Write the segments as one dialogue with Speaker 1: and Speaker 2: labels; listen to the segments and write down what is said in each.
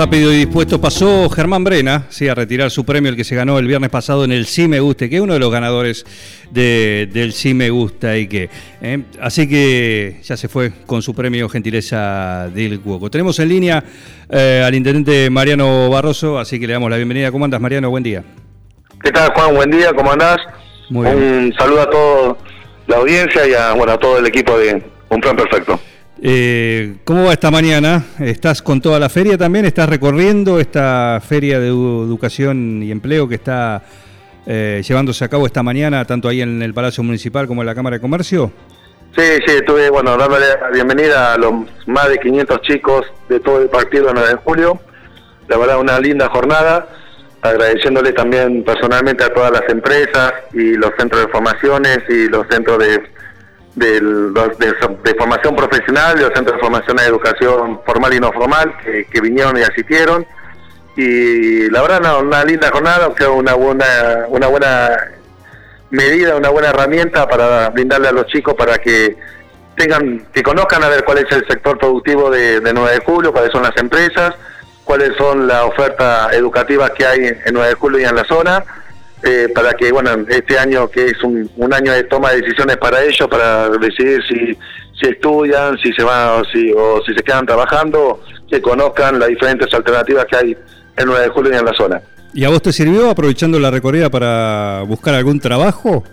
Speaker 1: Rápido y dispuesto pasó Germán Brena, sí, a retirar su premio, el que se ganó el viernes pasado en el Sí Me Gusta, que es uno de los ganadores de- del Sí Me Gusta y que. eh, así que ya se fue con su premio Gentileza del Cuoco. Tenemos en línea eh, al intendente Mariano Barroso, así que le damos la bienvenida. ¿Cómo andas, Mariano? Buen día.
Speaker 2: ¿Qué tal, Juan? Buen día, ¿cómo andás?
Speaker 1: Muy bien.
Speaker 2: Un saludo a toda la audiencia y a, bueno, a todo el equipo de Un Plan Perfecto.
Speaker 1: Eh, ¿Cómo va esta mañana? ¿Estás con toda la feria también? ¿Estás recorriendo esta feria de edu- educación y empleo que está eh, llevándose a cabo esta mañana, tanto ahí en el Palacio Municipal como en la Cámara de Comercio?
Speaker 2: Sí, sí, estuve, bueno, dándole la bienvenida a los más de 500 chicos de todo el partido de 9 de julio. La verdad, una linda jornada. Agradeciéndole también personalmente a todas las empresas y los centros de formaciones y los centros de, del- de, de formación profesional y los centros de formación de educación formal y no formal que, vinieron y asistieron. Y la verdad, no, una linda jornada, sea, una buena, una buena medida, una buena herramienta para brindarle a los chicos para que tengan, que conozcan a ver cuál es el sector productivo de, de 9 de julio, cuáles son las empresas, cuáles son la oferta educativa que hay en 9 de julio y en la zona, eh, para que, bueno, este año que es un, un año de toma de decisiones para ellos, para decidir si, si estudian, si se van o si, o si se quedan trabajando, que conozcan las diferentes alternativas que hay en 9 de julio y en la zona.
Speaker 1: ¿Y a vos te sirvió aprovechando la recorrida para buscar algún trabajo?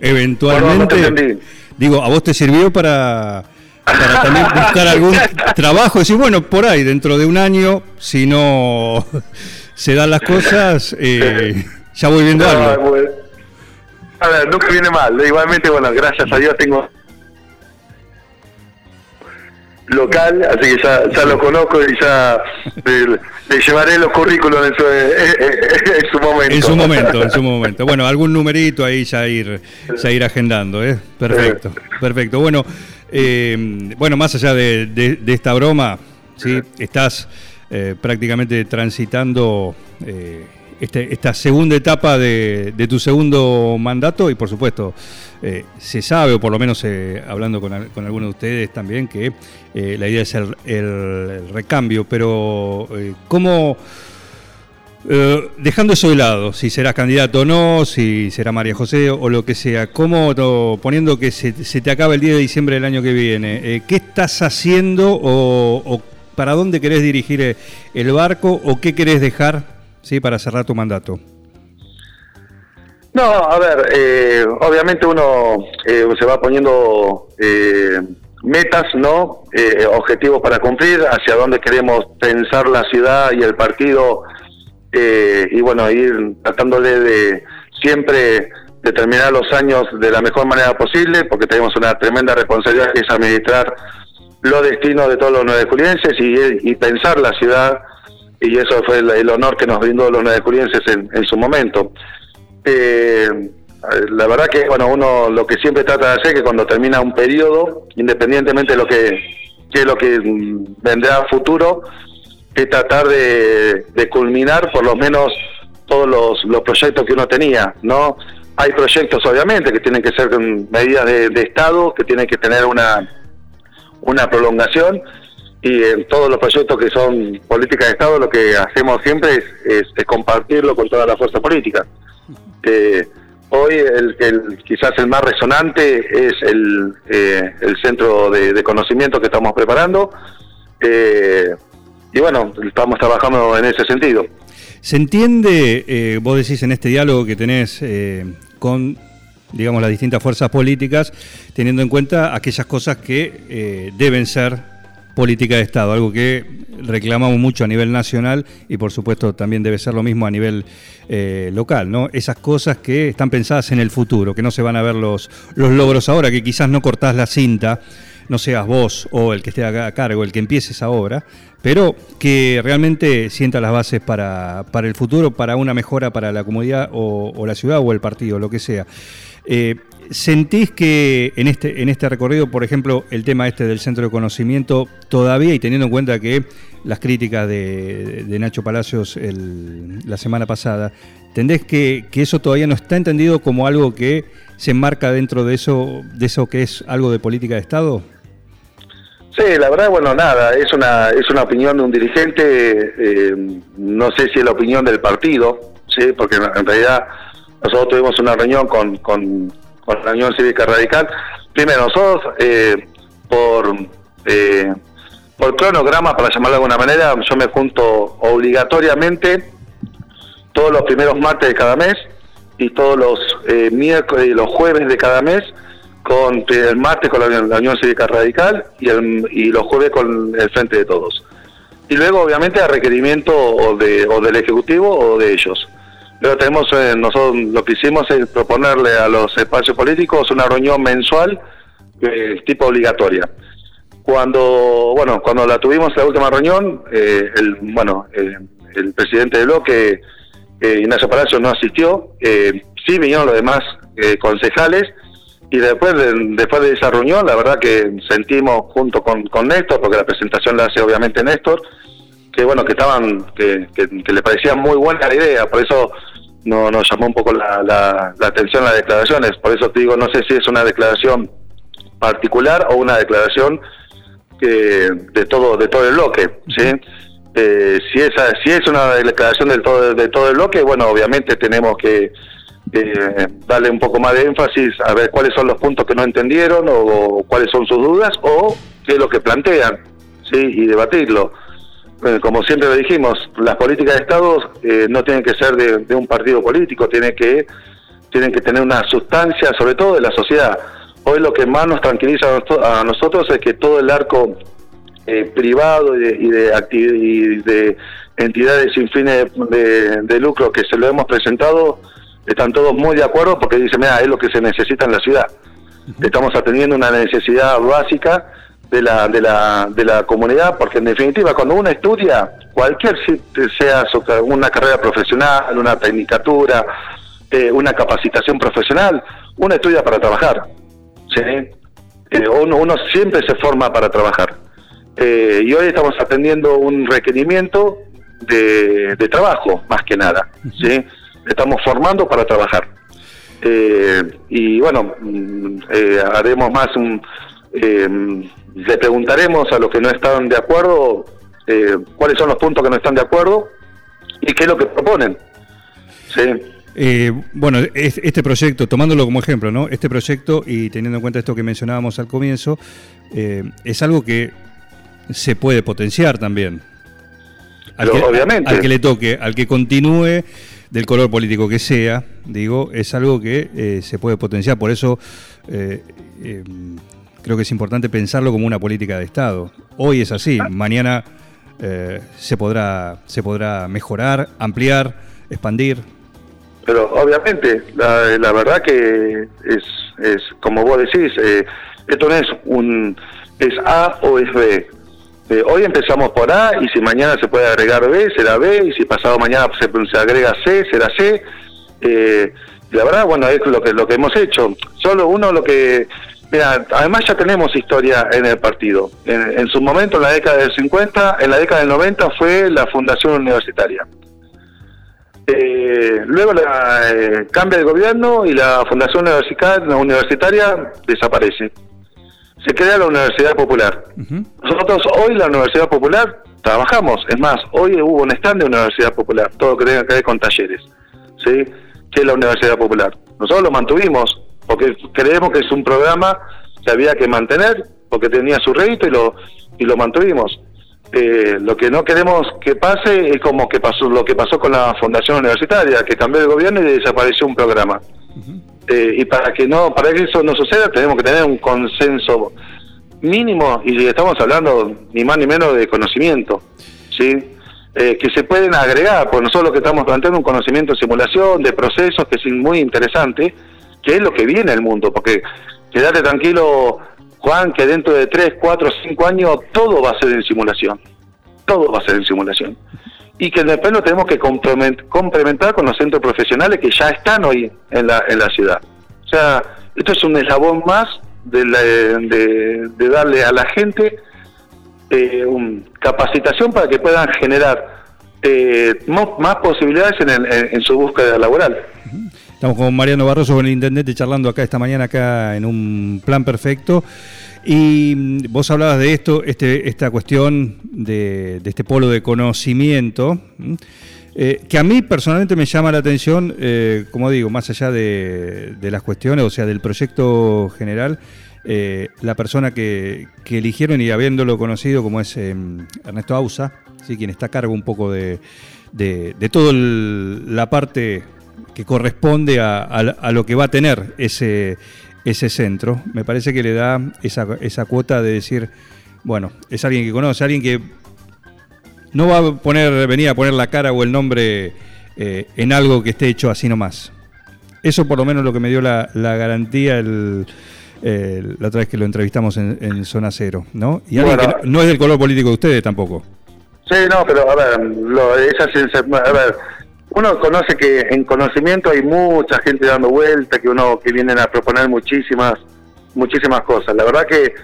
Speaker 1: Eventualmente.
Speaker 2: No, no.
Speaker 1: Digo, ¿a vos te sirvió para, para también buscar algún trabajo? Decir, bueno, por ahí, dentro de un año, si no se dan las cosas, eh, ya voy viendo
Speaker 2: No,
Speaker 1: algo.
Speaker 2: bueno. A ver, nunca viene mal. Igualmente, bueno, gracias a Dios tengo local, así que ya, ya lo conozco y ya le, le llevaré los currículos en su, en su momento.
Speaker 1: En su momento, en su momento. Bueno, algún numerito ahí ya ir, ya ir agendando, ¿eh? Perfecto, perfecto. Bueno, eh, bueno, más allá de, de- de esta broma, ¿sí? Estás eh, prácticamente transitando eh, este- esta segunda etapa de, tu segundo mandato y por supuesto eh, se sabe, o por lo menos eh, hablando con, al- con algunos de ustedes también, que eh, la idea es el, recambio, pero ¿cómo... Dejando eso de lado, si serás candidato o no, si será María José o lo que sea, ¿cómo, poniendo que se, te acaba el 10 de diciembre del año que viene, qué estás haciendo o, o para dónde querés dirigir el barco o qué querés dejar ¿sí? para cerrar tu mandato?
Speaker 2: No, a ver, eh, obviamente uno eh, se va poniendo eh, metas, ¿no? Eh, objetivos para cumplir, hacia dónde queremos pensar la ciudad y el partido, eh, y bueno, ir tratándole de siempre determinar los años de la mejor manera posible, porque tenemos una tremenda responsabilidad que es administrar los destinos de todos los nueve julienses y, y pensar la ciudad, y eso fue el, honor que nos brindó los nueve julienses en, en su momento. Eh, la verdad que bueno uno lo que siempre trata de hacer que cuando termina un periodo independientemente de lo que, que es lo que mm, vendrá a futuro es tratar de, culminar por lo menos todos los, los proyectos que uno tenía no hay proyectos obviamente que tienen que ser medidas de, de estado que tienen que tener una una prolongación y en todos los proyectos que son políticas de Estado lo que hacemos siempre es, es- compartirlo con toda la fuerza política. Eh, hoy el, el- quizás el más resonante es el, eh, el centro de, de conocimiento que estamos preparando eh, y bueno, estamos trabajando en ese sentido.
Speaker 1: ¿Se entiende, eh, vos decís en este diálogo que tenés eh, con, digamos, las distintas fuerzas políticas, teniendo en cuenta aquellas cosas que eh, deben ser política de Estado, algo que reclamamos mucho a nivel nacional y por supuesto también debe ser lo mismo a nivel eh, local, ¿no? Esas cosas que están pensadas en el futuro, que no se van a ver los, los logros ahora, que quizás no cortás la cinta no seas vos o el que esté a cargo, el que empiece esa obra, pero que realmente sienta las bases para, para el futuro, para una mejora para la comunidad o, la ciudad o el partido, lo que sea. Eh, ¿Sentís que en este, en este recorrido, por ejemplo, el tema este del centro de conocimiento, todavía, y teniendo en cuenta que las críticas de, de Nacho Palacios el, la semana pasada, ¿tendés que, eso todavía no está entendido como algo que se enmarca dentro de eso, de eso que es algo de política de Estado?
Speaker 2: Sí, la verdad, bueno, nada, es una, es una opinión de un dirigente, eh, no sé si es la opinión del partido, sí, porque en realidad nosotros tuvimos una reunión con, con la Unión Cívica Radical. Primero, nosotros, eh, por, eh, por cronograma, para llamarlo de alguna manera, yo me junto obligatoriamente todos los primeros martes de cada mes y todos los eh, miércoles y los jueves de cada mes con el martes con la, Unión Cívica Radical y, el, y los jueves con el Frente de Todos. Y luego, obviamente, a requerimiento o, de, o del Ejecutivo o de ellos. Luego tenemos, eh, nosotros lo que hicimos es proponerle a los espacios políticos una reunión mensual eh, tipo obligatoria. Cuando, bueno, cuando la tuvimos la última reunión, eh, el, bueno, eh, el presidente del bloque, Ignacio Palacio, no asistió, sí vinieron los demás concejales, y después de, después de esa reunión, la verdad que sentimos junto con, con Néstor, porque la presentación la hace obviamente Néstor, que bueno, que estaban, que, que, que le parecía muy buena la idea, por eso no, nos llamó un poco la, la, la, atención las declaraciones. Por eso te digo, no sé si es una declaración particular o una declaración que de todo de todo el bloque, ¿sí? Eh, si es si es una declaración del todo de todo el bloque, bueno, obviamente tenemos que eh, darle un poco más de énfasis a ver cuáles son los puntos que no entendieron o, o cuáles son sus dudas o qué es lo que plantean, sí, y debatirlo como siempre lo dijimos, las políticas de Estado eh, no tienen que ser de, de, un partido político, tienen que, tienen que tener una sustancia, sobre todo de la sociedad. Hoy lo que más nos tranquiliza a nosotros es que todo el arco eh, privado y de, y, de y de, entidades sin fines de, de, lucro que se lo hemos presentado, están todos muy de acuerdo porque dicen, mira, es lo que se necesita en la ciudad. Estamos atendiendo una necesidad básica de la, de la, de la comunidad, porque en definitiva cuando uno estudia, cualquier sea una carrera profesional, una tecnicatura, eh, una capacitación profesional, uno estudia para trabajar. ¿sí? Eh, uno, uno siempre se forma para trabajar. Eh, y hoy estamos atendiendo un requerimiento de, de trabajo, más que nada. ¿sí? Estamos formando para trabajar. Eh, y bueno, mm, eh, haremos más un... Eh, le preguntaremos a los que no están de acuerdo eh, cuáles son los puntos que no están de acuerdo y qué es lo que proponen. Sí.
Speaker 1: Eh, bueno, este proyecto, tomándolo como ejemplo, ¿no? Este proyecto y teniendo en cuenta esto que mencionábamos al comienzo, eh, es algo que se puede potenciar también.
Speaker 2: Al que, obviamente.
Speaker 1: Al que le toque, al que continúe del color político que sea, digo, es algo que eh, se puede potenciar. Por eso creo que es importante pensarlo como una política de Estado. Hoy es así, mañana eh, se, podrá, se podrá mejorar, ampliar, expandir.
Speaker 2: Pero obviamente, la, verdad que es, es, como vos decís, eh, esto no es un es A o es B. Eh, hoy empezamos por A y si mañana se puede agregar B, será B, y si pasado mañana se, se agrega C, será C. Eh, la verdad, bueno, es lo que, lo que hemos hecho. Solo uno lo que Mira, además ya tenemos historia en el partido. En, en, su momento, en la década del 50, en la década del 90 fue la Fundación Universitaria. Eh, luego la, eh, cambia de gobierno y la Fundación Universitaria, Universitaria desaparece. Se crea la Universidad Popular. Uh -huh. Nosotros hoy la Universidad Popular trabajamos. Es más, hoy hubo un stand de Universidad Popular, todo que tenga que ver con talleres. ¿sí? Que es la Universidad Popular. Nosotros lo mantuvimos porque creemos que es un programa que había que mantener, porque tenía su rédito y lo, y lo mantuvimos. Eh, lo que no queremos que pase es como que pasó lo que pasó con la Fundación Universitaria, que cambió de gobierno y desapareció un programa. Uh -huh. eh, y para que no para que eso no suceda tenemos que tener un consenso mínimo y estamos hablando ni más ni menos de conocimiento, ¿sí? Eh, que se pueden agregar, porque nosotros lo que estamos planteando un conocimiento de simulación, de procesos, que es muy interesante, que es lo que viene el mundo, porque quédate tranquilo, Juan, que dentro de 3, 4, 5 años todo va a ser en simulación. Todo va a ser en simulación. Y que después lo tenemos que complementar con los centros profesionales que ya están hoy en la, en la ciudad. O sea, esto es un eslabón más de, de, darle a la gente eh, un, capacitación para que puedan generar eh, más, posibilidades en, en, su búsqueda laboral.
Speaker 1: Estamos con Mariano Barroso, con el intendente, charlando acá esta mañana, acá en un plan perfecto. Y mm, vos hablabas de esto, este, esta cuestión de, este polo de conocimiento, eh, que a mí personalmente me llama la atención, eh, como digo, más allá de, las cuestiones, o sea, del proyecto general, eh, la persona que, eligieron y habiéndolo conocido como es em, Ernesto Ausa, ¿sí? quien está a cargo un poco de, de, toda la parte que corresponde a, lo que va a tener ese, ese centro, me parece que le da esa, esa cuota de decir, bueno, es alguien que conoce, alguien que no va a poner, venir a poner la cara o el nombre eh, en algo que esté hecho así nomás. Eso por lo menos lo que me dio la, garantía el, la otra vez que lo entrevistamos en, Zona Cero, ¿no? Y alguien que no, es del color político de ustedes tampoco.
Speaker 2: Sí, no, pero a ver, lo, esa, a ver, uno conoce que en conocimiento hay mucha gente dando vuelta, que uno que vienen a proponer muchísimas muchísimas cosas. La verdad que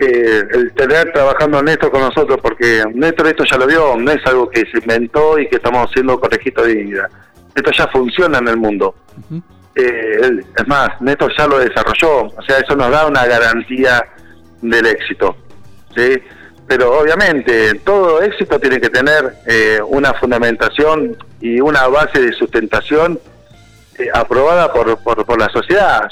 Speaker 2: el tener trabajando Néstor con nosotros, porque Néstor esto ya lo vio, no es algo que se inventó y que estamos haciendo conejito de vida. Esto ya funciona en el mundo. Eh, es más, Néstor ya lo desarrolló, o sea, eso nos da una garantía del éxito. ¿sí? Pero obviamente todo éxito tiene que tener eh, una fundamentación y una base de sustentación eh, aprobada por, por, por la sociedad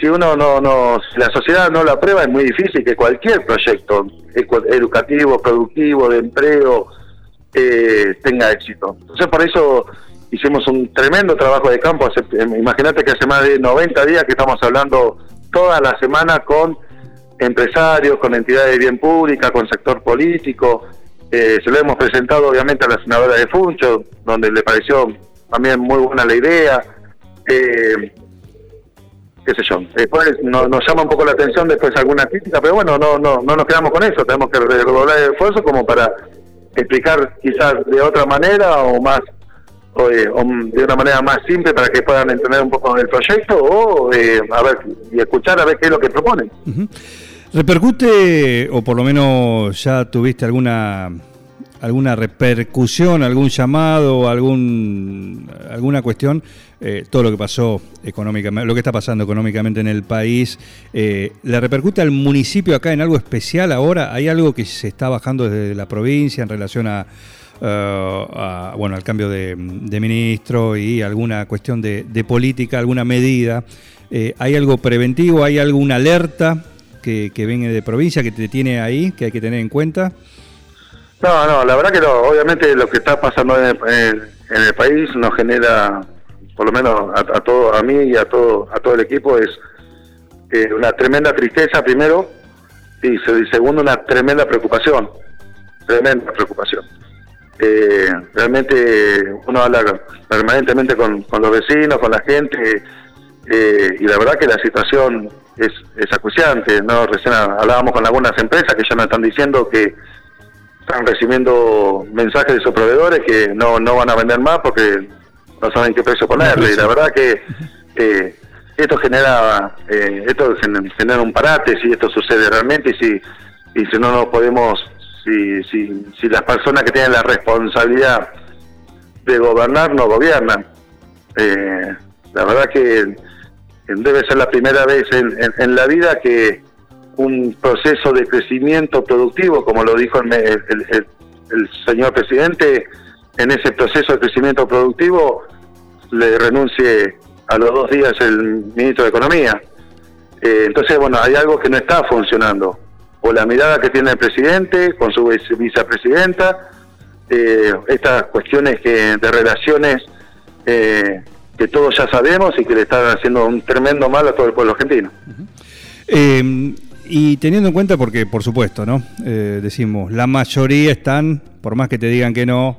Speaker 2: si uno no, no, la sociedad no lo aprueba es muy difícil que cualquier proyecto educativo, productivo, de empleo, eh, tenga éxito. Entonces por eso hicimos un tremendo trabajo de campo. Em, imagínate que hace más de 90 días que estamos hablando toda la semana con empresarios, con entidades de bien pública, con sector político. Eh, se lo hemos presentado obviamente a la senadora de Funcho, donde le pareció también muy buena la idea. Eh, qué sé yo. Después nos, llama un poco la atención después alguna crítica, pero bueno, no, no, no nos quedamos con eso, tenemos que redoblar el esfuerzo como para explicar quizás de otra manera o más o, de una manera más simple para que puedan entender un poco el proyecto o eh, a ver y escuchar a ver qué es lo que proponen.
Speaker 1: ¿Repercute o por lo menos ya tuviste alguna alguna repercusión, algún llamado, algún alguna cuestión eh, todo lo que pasó económicamente, lo que está pasando económicamente en el país, eh, ¿le repercute al municipio acá en algo especial ahora? ¿Hay algo que se está bajando desde la provincia en relación a, eh, bueno, al cambio de, ministro y alguna cuestión de, política, alguna medida? ¿Hay algo preventivo? ¿Hay alguna alerta que, que viene de provincia que te tiene ahí, que hay que tener en cuenta?
Speaker 2: No, no, la verdad que no. Obviamente lo que está pasando en el país nos genera por lo menos a, todo a mí y a todo a todo el equipo es eh, una tremenda tristeza primero y, segundo una tremenda preocupación tremenda preocupación eh, realmente uno habla permanentemente con, los vecinos con la gente eh, y la verdad que la situación es, es acuciante no recién hablábamos con algunas empresas que ya nos están diciendo que están recibiendo mensajes de sus proveedores que no, no van a vender más porque no saben qué precio ponerle. Y la verdad que eh, esto genera eh, esto genera un parate si esto sucede realmente y si, y si no nos podemos, si, si, si las personas que tienen la responsabilidad de gobernar no gobiernan. Eh, la verdad que debe ser la primera vez en, la vida que un proceso de crecimiento productivo, como lo dijo el, señor presidente, en ese proceso de crecimiento productivo le renuncie a los dos días el ministro de Economía. Eh, entonces, bueno, hay algo que no está funcionando. O la mirada que tiene el presidente con su vicepresidenta, eh, estas cuestiones de relaciones eh, que todos ya sabemos y que le están haciendo un tremendo mal a todo el pueblo argentino.
Speaker 1: y teniendo en cuenta, porque por supuesto, ¿no? decimos, la mayoría están, por más que te digan que no,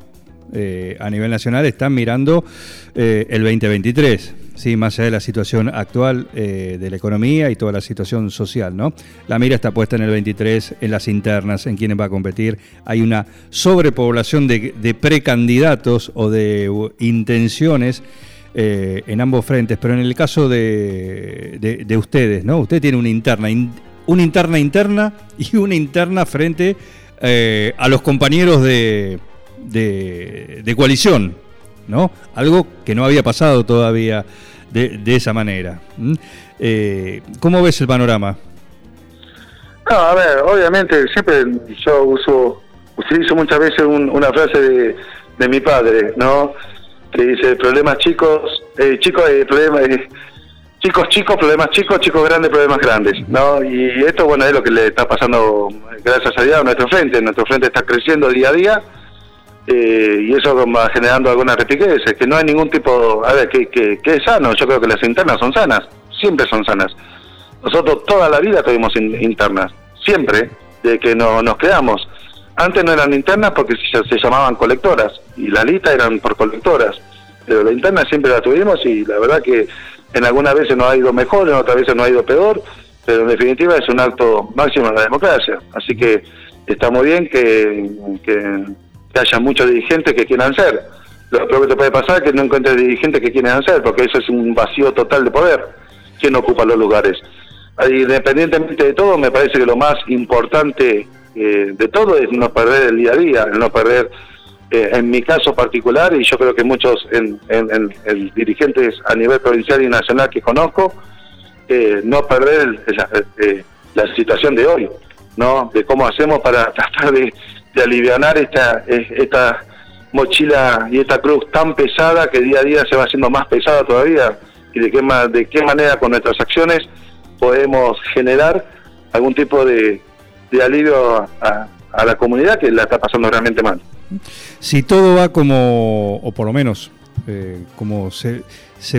Speaker 1: eh, a nivel nacional están mirando eh, el 2023. sí, más allá de la situación actual eh, de la economía y toda la situación social, ¿no? La mira está puesta en el 23, en las internas, en quiénes va a competir. Hay una sobrepoblación de, de precandidatos o de intenciones eh, en ambos frentes, pero en el caso de, de- de ustedes, ¿no? Usted tiene una interna, in- una interna interna y una interna frente eh, a los compañeros de, de, coalición, ¿no? Algo que no había pasado todavía de, de esa manera. Eh, ¿Cómo ves el panorama?
Speaker 2: No, a ver, obviamente, siempre yo uso, utilizo muchas veces un- una frase de, de mi padre, ¿no? Que dice, problemas chicos, eh, chicos, eh, problemas, eh, chicos chicos, problemas chicos, chicos grandes, problemas grandes, ¿no? Y esto, bueno, es lo que le está pasando, gracias a Dios, a nuestro frente. Nuestro frente está creciendo día a día eh, y eso va generando algunas repiqueces, que no hay ningún tipo, a ver, que, que, es sano, yo creo que las internas son sanas, siempre son sanas. Nosotros toda la vida tuvimos in- internas, siempre, de que no, nos quedamos. Antes no eran internas porque se, se llamaban colectoras y las listas eran por colectoras, pero la interna siempre la tuvimos y la verdad que en algunas veces nos ha ido mejor, en otras veces nos ha ido peor, pero en definitiva es un acto máximo de la democracia. Así que está muy bien que, haya muchos dirigentes que quieran ser. Lo peor que te puede pasar es que no encuentres dirigentes que quieran ser, porque eso es un vacío total de poder. ¿Quién ocupa los lugares? Independientemente de todo, me parece que lo más importante eh, de todo es no perder el día a día, no perder, eh, en mi caso particular, y yo creo que muchos en, en- en- en dirigentes a nivel provincial y nacional que conozco, eh, no perder eh, la situación de hoy, ¿no? De cómo hacemos para tratar de, de alivianar esta, esta mochila y esta cruz tan pesada que día a día se va haciendo más pesada todavía y de qué, de qué manera con nuestras acciones podemos generar algún tipo de, de alivio a, la comunidad que la está pasando realmente mal.
Speaker 1: Si todo va como, o por lo menos eh, como se,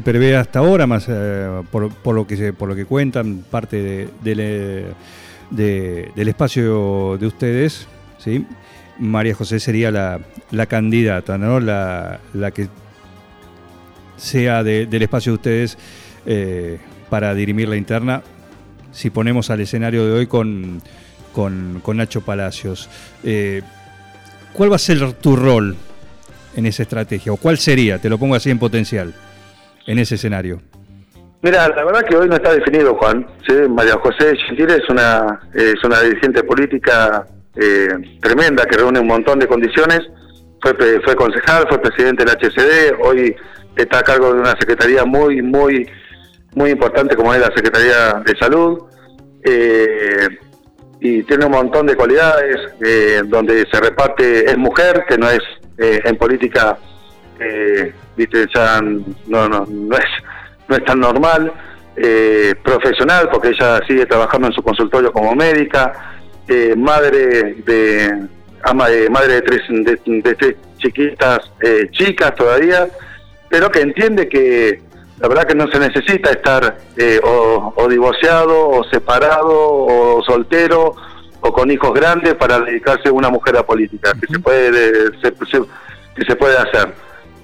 Speaker 1: prevé hasta ahora, más eh, por, lo que se- por lo que cuentan parte de- del, de- del espacio de ustedes, ¿sí? María José sería la, la candidata, ¿no? La, la que sea de- del espacio de ustedes eh, para dirimir la interna, si ponemos al escenario de hoy con, con, Nacho Palacios. Eh, ¿Cuál va a ser tu rol en esa estrategia? ¿O cuál sería, te lo pongo así en potencial, en ese escenario?
Speaker 2: Mira, la verdad que hoy no está definido, Juan. María José Gentile es una, es una dirigente política eh, tremenda que reúne un montón de condiciones. Fue concejal, fue presidente del HCD, hoy está a cargo de una secretaría muy, muy, muy importante como es la Secretaría de Salud. Eh, y tiene un montón de cualidades, eh, donde se reparte, es mujer, que no es eh, en política, eh, viste, ya no, no, no, es, no es tan normal, eh, profesional, porque ella sigue trabajando en su consultorio como médica, eh, madre de ama de madre de tres, de, de tres chiquitas, eh, chicas todavía, pero que entiende que la verdad que no se necesita estar eh, o, o divorciado, o separado, o soltero, o con hijos grandes para dedicarse una mujer a política, que se puede se- se- que se puede hacer.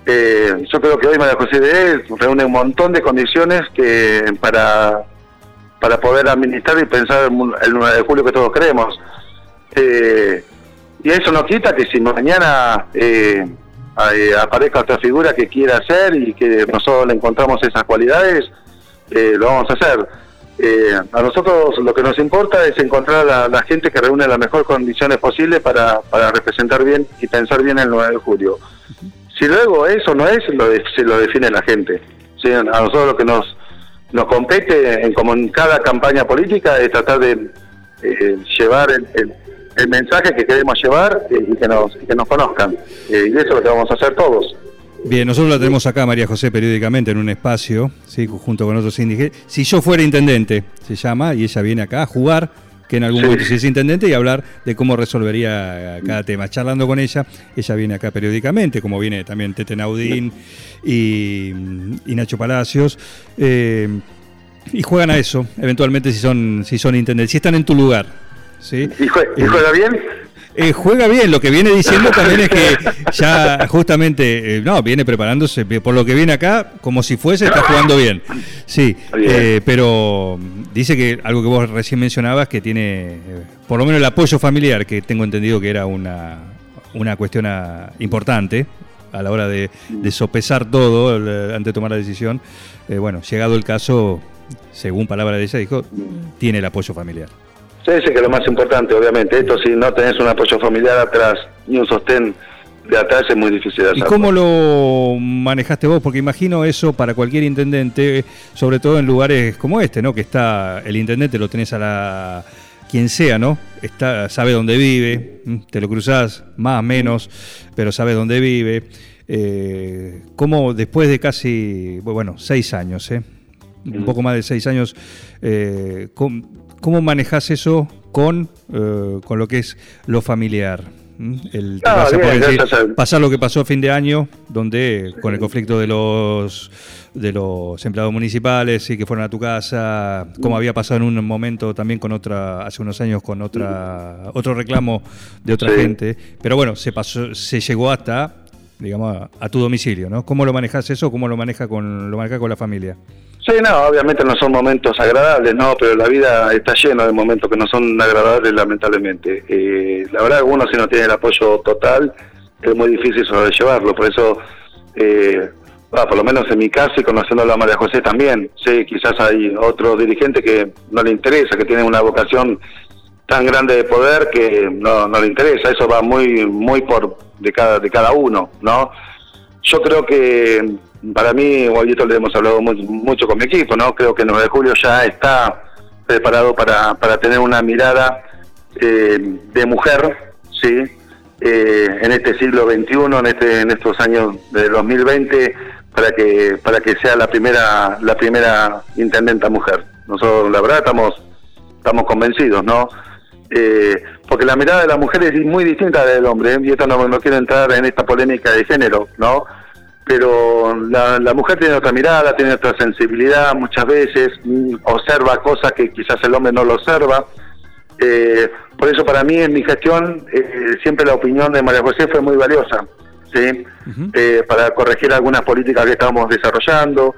Speaker 2: Eh, yo creo que hoy María José de reúne un montón de condiciones que para para poder administrar y pensar el, mu- el 9 de julio que todos queremos. Eh, y eso no quita que si mañana eh, aparezca otra figura que quiera hacer y que nosotros le encontramos esas cualidades, eh, lo vamos a hacer. Eh, a nosotros lo que nos importa es encontrar a la, gente que reúne las mejores condiciones posibles para, para representar bien y pensar bien el 9 de julio. Si luego eso no es, lo de- se lo define la gente. A nosotros lo que nos, nos compete, en, como en cada campaña política, es tratar de eh, llevar el- el mensaje que queremos llevar eh, y que nos, que nos conozcan. Eh, y eso es lo que vamos a hacer todos.
Speaker 1: Bien, nosotros la tenemos acá, María José, periódicamente en un espacio, ¿sí? junto con otros indígenas. Si yo fuera intendente, se llama, y ella viene acá a jugar, que en algún
Speaker 2: Sí.
Speaker 1: momento si es intendente, y hablar de cómo resolvería cada tema. Charlando con ella, ella viene acá periódicamente, como viene también Tete Naudín y, y Nacho Palacios. eh, y juegan a eso, eventualmente si son, si son intendentes, si están en tu lugar. ¿Sí?
Speaker 2: ¿Y, jue- y
Speaker 1: Eh,
Speaker 2: juega bien?
Speaker 1: eh, juega bien. Lo que viene diciendo también es que ya justamente, eh, no, viene preparándose, por lo que viene acá, como si fuese, está jugando bien. Sí, eh, pero dice que algo que vos recién mencionabas, que tiene por lo menos el apoyo familiar, que tengo entendido que era una, una cuestión ah, importante a la hora de, sopesar todo antes de tomar la decisión. bueno, llegado el caso, según palabra de ella, dijo, tiene el apoyo familiar.
Speaker 2: Sí, sí, que lo más importante, obviamente. Esto si no tenés un apoyo familiar atrás ni un sostén de atrás es muy difícil de hacer.
Speaker 1: ¿Y cómo lo manejaste vos? Porque imagino eso para cualquier intendente, sobre todo en lugares como este, ¿no? Que está el intendente, lo tenés a la quien sea, ¿no? Está, sabe dónde vive, te lo cruzás más, menos, pero sabe dónde vive. Eh, ¿Cómo después de casi, bueno, seis años, ¿eh? un poco más de seis años, eh, ¿Cómo manejas eso con, eh, con lo que es lo familiar? ¿Mm? El, pasar lo que pasó a fin de año, donde con el conflicto de los de los empleados municipales y que fueron a tu casa, como había pasado en un momento también con otra, hace unos años con otra, otro reclamo de otra gente, pero bueno, se pasó, se llegó hasta, digamos, a, tu domicilio, ¿no? ¿Cómo lo manejas eso? ¿Cómo lo maneja con, lo maneja con la familia?
Speaker 2: Sí, no, obviamente no son momentos agradables, no, pero la vida está llena de momentos que no son agradables, lamentablemente. Eh, la verdad, uno si no tiene el apoyo total, es muy difícil sobrellevarlo, por eso, eh, por lo menos en mi caso y conociendo a la María José también, sí, quizás hay otro dirigente que no le interesa, que tiene una vocación tan grande de poder que no, no le interesa, eso va muy, muy por de cada, de cada uno, ¿no? Yo creo que para mí, esto le hemos hablado mucho con mi equipo, ¿no? Creo que el 9 de julio ya está preparado para, para tener una mirada eh, de mujer, ¿sí? Eh, en este siglo XXI, en, este, en estos años de 2020, para que, para que sea la primera, la primera intendenta mujer. Nosotros, la verdad, estamos, estamos convencidos, ¿no? Eh, porque la mirada de la mujer es muy distinta a la del hombre, y esto no, no quiero entrar en esta polémica de género, ¿no? pero la, mujer tiene otra mirada, tiene otra sensibilidad muchas veces, mm, observa cosas que quizás el hombre no lo observa. Eh, por eso para mí en mi gestión eh, siempre la opinión de María José fue muy valiosa, ¿sí? Eh, para corregir algunas políticas que estábamos desarrollando.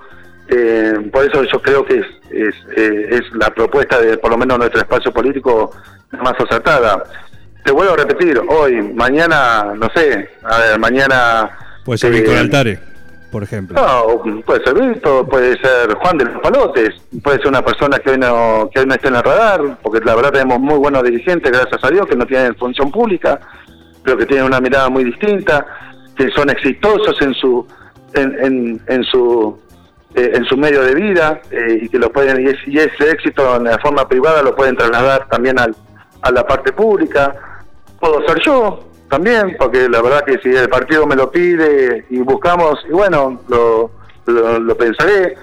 Speaker 2: Por eso yo creo que es, es, la propuesta de por lo menos nuestro espacio político más acertada. Te vuelvo a repetir, hoy, mañana, no sé, a ver, mañana
Speaker 1: Puede ser Víctor Altare, por ejemplo.
Speaker 2: No, puede ser Víctor, puede ser Juan de los Palotes, puede ser una persona que hoy no, que hoy no esté en el radar, porque la verdad tenemos muy buenos dirigentes, gracias a Dios, que no tienen función pública, pero que tienen una mirada muy distinta, que son exitosos en su en, en, su eh, en su medio de vida eh, y que lo pueden y, ese éxito en la forma privada lo pueden trasladar también al, a la parte pública. Puedo ser yo, también, porque la verdad que si el partido me lo pide y buscamos, y bueno, lo, lo, pensaré.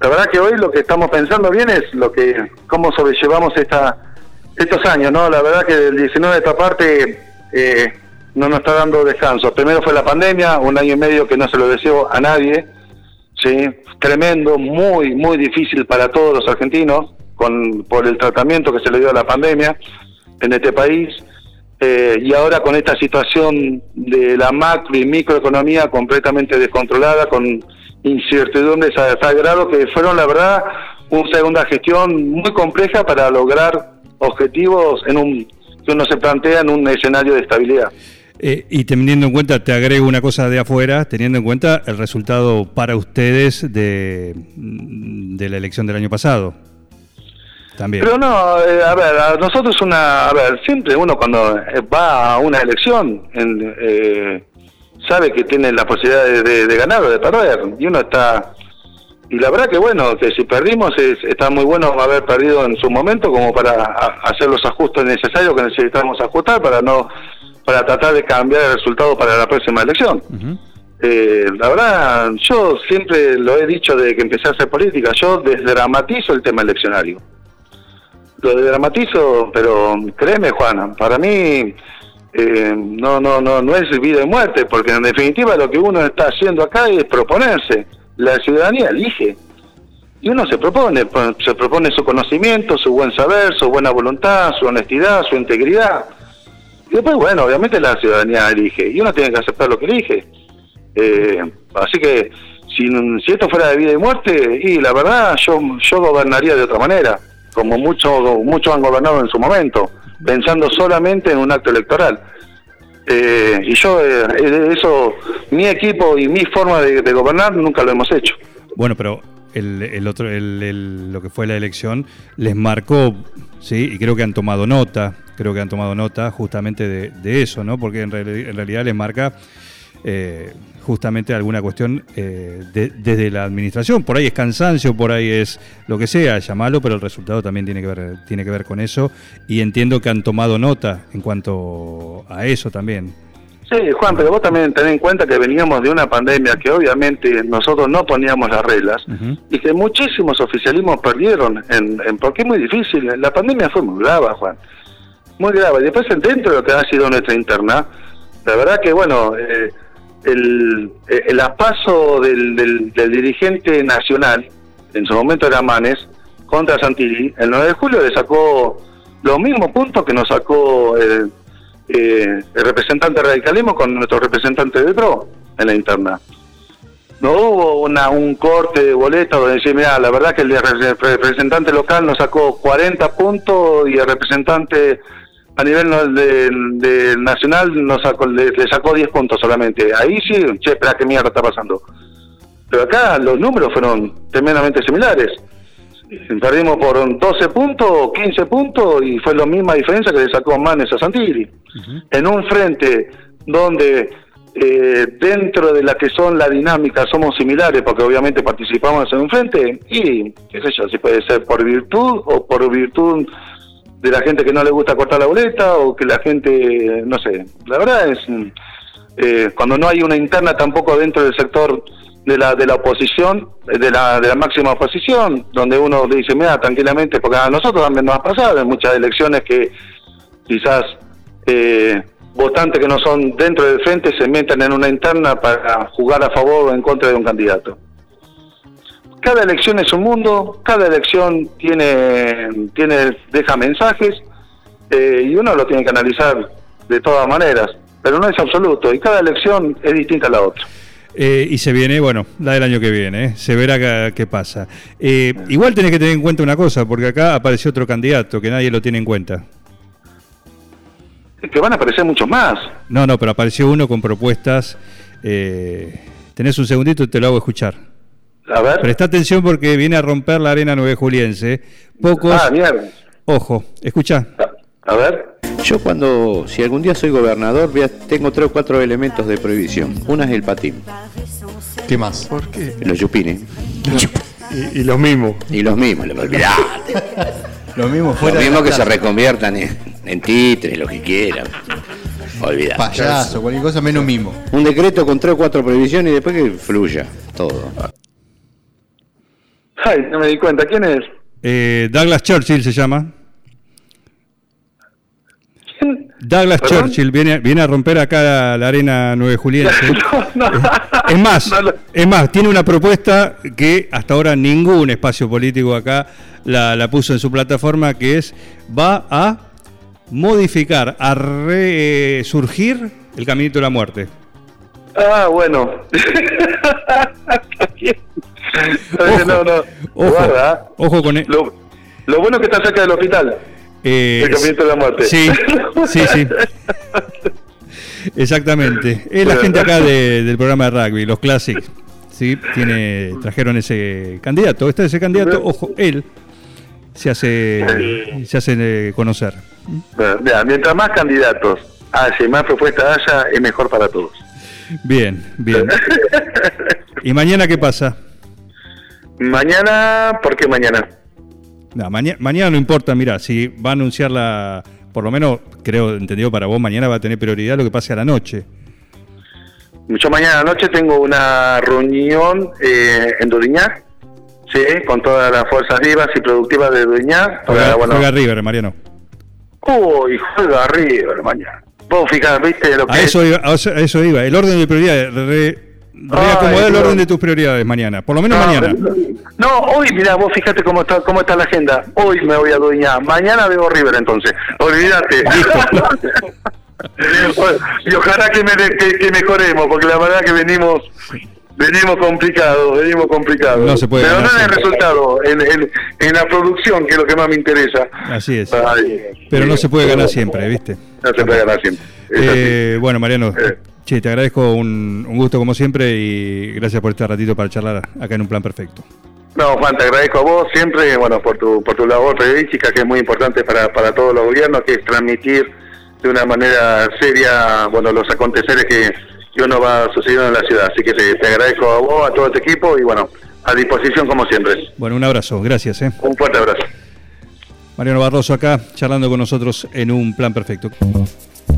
Speaker 2: La verdad que hoy lo que estamos pensando bien es lo que cómo sobrellevamos esta estos años, ¿no? La verdad que el 19 de esta parte eh, no nos está dando descanso. Primero fue la pandemia, un año y medio que no se lo deseo a nadie, ¿sí? Tremendo, muy, muy difícil para todos los argentinos con, por el tratamiento que se le dio a la pandemia en este país. Eh, y ahora con esta situación de la macro y microeconomía completamente descontrolada, con incertidumbres a que fueron, la verdad, una segunda gestión muy compleja para lograr objetivos en un que uno se plantea en un escenario de estabilidad.
Speaker 1: Eh, y teniendo en cuenta, te agrego una cosa de afuera, teniendo en cuenta el resultado para ustedes de, de la elección del año pasado.
Speaker 2: Pero no, eh, a ver, a nosotros una, a ver, siempre uno cuando va a una elección eh, sabe que tiene la posibilidad de, ganar o de perder y uno está y la verdad que bueno, que si perdimos está muy bueno haber perdido en su momento como para hacer los ajustes necesarios que necesitamos ajustar para no para tratar de cambiar el resultado para la próxima elección. Eh, la verdad, yo siempre lo he dicho desde que empecé a hacer política, yo desdramatizo el tema eleccionario lo dramatizo, pero créeme, Juana, para mí eh, no, no, no, no es vida y muerte, porque en definitiva lo que uno está haciendo acá es proponerse. La ciudadanía elige. Y uno se propone, se propone su conocimiento, su buen saber, su buena voluntad, su honestidad, su integridad. Y después, bueno, obviamente la ciudadanía elige y uno tiene que aceptar lo que elige. Eh, así que si, si esto fuera de vida y muerte, y la verdad yo, yo gobernaría de otra manera, como muchos muchos han gobernado en su momento, pensando solamente en un acto electoral. Eh, y yo, eh, eso, mi equipo y mi forma de, gobernar nunca lo hemos hecho.
Speaker 1: Bueno, pero el, el otro, el, el- lo que fue la elección les marcó, sí, y creo que han tomado nota, creo que han tomado nota justamente de, de eso, ¿no? Porque en, en realidad les marca eh, justamente alguna cuestión eh, de- desde la administración. Por ahí es cansancio, por ahí es lo que sea, llamalo, pero el resultado también tiene que ver, tiene que ver con eso. Y entiendo que han tomado nota en cuanto a eso también.
Speaker 2: Sí, Juan, pero vos también tenés en cuenta que veníamos de una pandemia que obviamente nosotros no poníamos las reglas y que muchísimos oficialismos perdieron, en, en- porque es muy difícil. La pandemia fue muy grave, Juan, muy grave. Y después, dentro de lo que ha sido nuestra interna, la verdad que, bueno, eh, el, eh, el apaso del, del, dirigente nacional, en su momento era Manes, contra Santilli, el 9 de julio le sacó los mismos puntos que nos sacó eh, eh, el representante del radicalismo con nuestro representante de PRO en la interna. No hubo una, un corte de boleta donde decir, mira, la verdad que el el representante local nos sacó 40 puntos y el representante a nivel del del nacional nos sacó, le, le sacó 10 puntos solamente. Ahí sí, che, espera, qué mierda está pasando. Pero acá los números fueron tremendamente similares. Perdimos por 12 puntos, 15 puntos y fue la misma diferencia que le sacó Manes a Santilli. En un frente donde eh, dentro de la que son la dinámica somos similares porque obviamente participamos en un frente y qué sé yo, si puede ser por virtud o por virtud de la gente que no le gusta cortar la boleta o que la gente, no sé, la verdad es eh, cuando no hay una interna tampoco dentro del sector de la de la oposición, eh, de la, de la máxima oposición, donde uno le dice, mira, tranquilamente, porque a nosotros también nos ha pasado en muchas elecciones que quizás eh, votantes que no son dentro del frente se meten en una interna para jugar a favor o en contra de un candidato. Cada elección es un mundo, cada elección tiene, tiene deja mensajes eh, y uno lo tiene que analizar de todas maneras, pero no es absoluto y cada elección es distinta a la otra.
Speaker 1: Eh, y se viene, bueno, la del año que viene, ¿eh? se verá qué, pasa. Igual tenés que tener en cuenta una cosa, porque acá apareció otro candidato que nadie lo tiene en cuenta.
Speaker 2: Es que van a aparecer muchos más.
Speaker 1: No, no, pero apareció uno con propuestas. tenés un segundito y te lo hago escuchar.
Speaker 2: A ver.
Speaker 1: Presta atención porque viene a romper la arena nueve juliense. Pocos.
Speaker 2: Ah, mierda.
Speaker 1: Ojo, escucha.
Speaker 2: A ver.
Speaker 3: Yo cuando, si algún día soy gobernador, tengo tres o cuatro elementos de prohibición. Una es el patín,
Speaker 4: ¿Qué más? ¿Por qué?
Speaker 3: los chupines.
Speaker 4: Y, y los mismos.
Speaker 3: Y los mismos, olvidate.
Speaker 4: Lo mismo
Speaker 3: Los
Speaker 4: fuera. de
Speaker 3: mismos
Speaker 4: la
Speaker 3: que se reconviertan en, en lo que quieran. Olvidate.
Speaker 4: Payaso, cualquier cosa menos mimo.
Speaker 3: Un decreto con tres o cuatro prohibiciones y después que fluya todo.
Speaker 2: Ay, no me di cuenta. ¿Quién es?
Speaker 1: Eh, Douglas Churchill se llama.
Speaker 2: ¿Quién?
Speaker 1: Douglas
Speaker 2: ¿Perdón?
Speaker 1: Churchill viene, viene a romper acá la, arena nueve juliense.
Speaker 2: No, no.
Speaker 1: Es más,
Speaker 2: No lo-
Speaker 1: es más, tiene una propuesta que hasta ahora ningún espacio político acá la, la puso en su plataforma, que es va a modificar, a resurgir el caminito de la muerte.
Speaker 2: Ah, bueno.
Speaker 1: Ojo,
Speaker 2: no, no.
Speaker 1: ojo,
Speaker 2: Guarda.
Speaker 1: ojo con e-
Speaker 2: Lo, lo bueno es que está cerca del hospital.
Speaker 1: eh,
Speaker 2: El caminito de la muerte.
Speaker 1: Sí, sí, sí. Exactamente. Es la gente acá de- del programa de rugby, los Classics. Sí, tiene, trajeron ese candidato. Está ese candidato, ojo, él se hace, se hace eh, conocer.
Speaker 2: Bueno, mientras más candidatos haya y más propuestas haya, es mejor para todos.
Speaker 1: Bien, bien. ¿Y mañana qué pasa?
Speaker 2: Mañana, ¿por qué mañana?
Speaker 1: No, maña- mañana no importa, mira, si va a anunciar la, por lo menos creo, entendido para vos, mañana va a tener prioridad lo que pase a la noche.
Speaker 2: Yo mañana anoche tengo una reunión eh, en Duriñá, sí, con todas las fuerzas vivas y productivas de Duriñá.
Speaker 1: Juega,
Speaker 2: bueno,
Speaker 1: juega River, Mariano.
Speaker 2: Uy, juega River mañana. Vos fijás, viste lo que
Speaker 1: A
Speaker 2: es?
Speaker 1: eso, iba, a eso- a iba. El orden de prioridades. Re, reacomodar el orden de tus prioridades mañana. Por lo menos
Speaker 2: No,
Speaker 1: mañana.
Speaker 2: No, hoy, mira, vos fíjate cómo está, cómo está la agenda. Hoy me voy a Duriñá. Mañana veo River entonces. Olvídate. y ojalá que, me- que- que mejoremos, porque la verdad que venimos venimos complicados, venimos complicados.
Speaker 1: No se puede
Speaker 2: Pero no en el resultado, en, en, en la producción, que es lo que más me interesa.
Speaker 1: Así es.
Speaker 2: Ay,
Speaker 1: Pero no se puede ganar
Speaker 2: pero-
Speaker 1: siempre, ¿viste?
Speaker 2: No se puede ganar siempre.
Speaker 1: Eh, bueno, Mariano,
Speaker 2: Eh.
Speaker 1: Che, te agradezco un, un gusto como siempre y gracias por este ratito para charlar acá en un plan perfecto.
Speaker 2: No, Juan, te agradezco a vos siempre, bueno, por tu, por tu labor periodística, que es muy importante para, para todos los gobiernos, que es transmitir de una manera seria, bueno, los aconteceres que, que uno va sucediendo en la ciudad. Así que te, te agradezco a vos, a todo tu equipo y, bueno, a disposición como siempre.
Speaker 1: Bueno, un abrazo, gracias. ¿eh?
Speaker 2: Un fuerte abrazo.
Speaker 1: Mariano Barroso acá, charlando con nosotros en un plan perfecto.